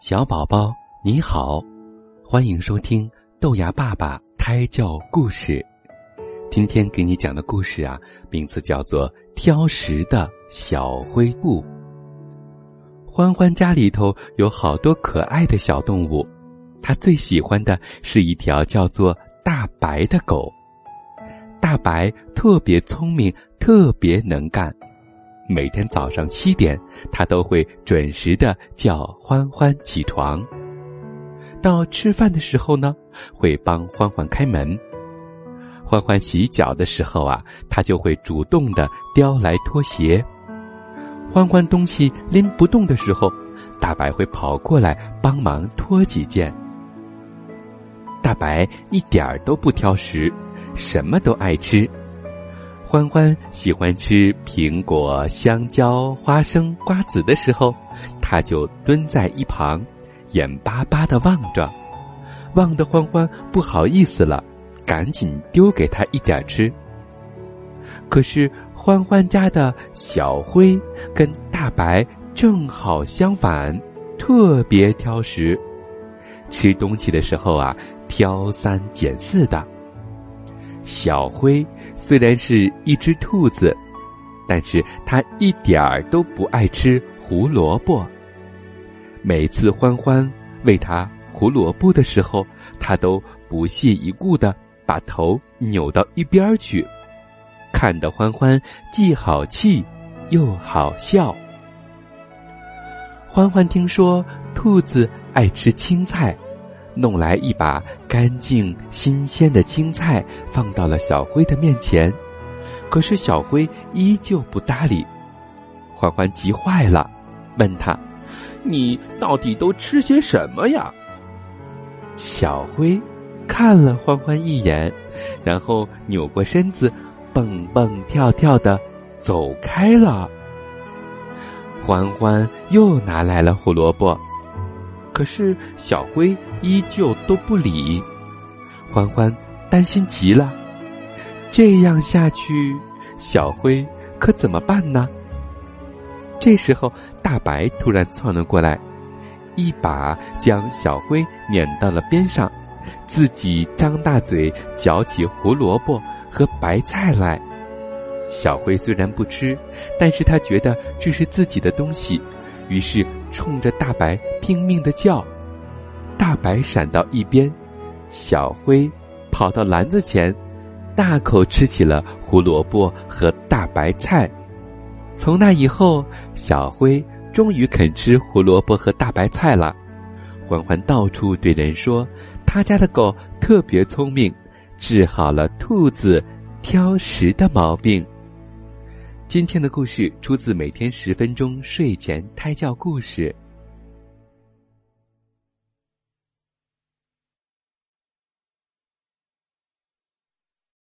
小宝宝你好，欢迎收听豆芽爸爸胎教故事。今天给你讲的故事啊，名字叫做《挑食的小灰布》。欢欢家里头有好多可爱的小动物，他最喜欢的是一条叫做大白的狗。大白特别聪明，特别能干。每天早上七点，他都会准时的叫欢欢起床。到吃饭的时候呢，会帮欢欢开门。欢欢洗脚的时候啊，他就会主动的叼来拖鞋。欢欢东西拎不动的时候，大白会跑过来帮忙拖几件。大白一点儿都不挑食，什么都爱吃。欢欢喜欢吃苹果、香蕉、花生、瓜子的时候，他就蹲在一旁，眼巴巴的望着，望得欢欢不好意思了，赶紧丢给他一点吃。可是欢欢家的小灰跟大白正好相反，特别挑食，吃东西的时候啊，挑三拣四的。小灰虽然是一只兔子，但是它一点儿都不爱吃胡萝卜。每次欢欢喂它胡萝卜的时候，它都不屑一顾的把头扭到一边去，看得欢欢既好气又好笑。欢欢听说兔子爱吃青菜。弄来一把干净新鲜的青菜，放到了小灰的面前，可是小灰依旧不搭理。欢欢急坏了，问他：“你到底都吃些什么呀？”小灰看了欢欢一眼，然后扭过身子，蹦蹦跳跳的走开了。欢欢又拿来了胡萝卜。可是小灰依旧都不理，欢欢担心极了。这样下去，小灰可怎么办呢？这时候，大白突然窜了过来，一把将小灰撵到了边上，自己张大嘴嚼起胡萝卜和白菜来。小灰虽然不吃，但是他觉得这是自己的东西。于是，冲着大白拼命的叫，大白闪到一边，小灰跑到篮子前，大口吃起了胡萝卜和大白菜。从那以后，小灰终于肯吃胡萝卜和大白菜了。欢欢到处对人说，他家的狗特别聪明，治好了兔子挑食的毛病。今天的故事出自每天十分钟睡前胎教故事。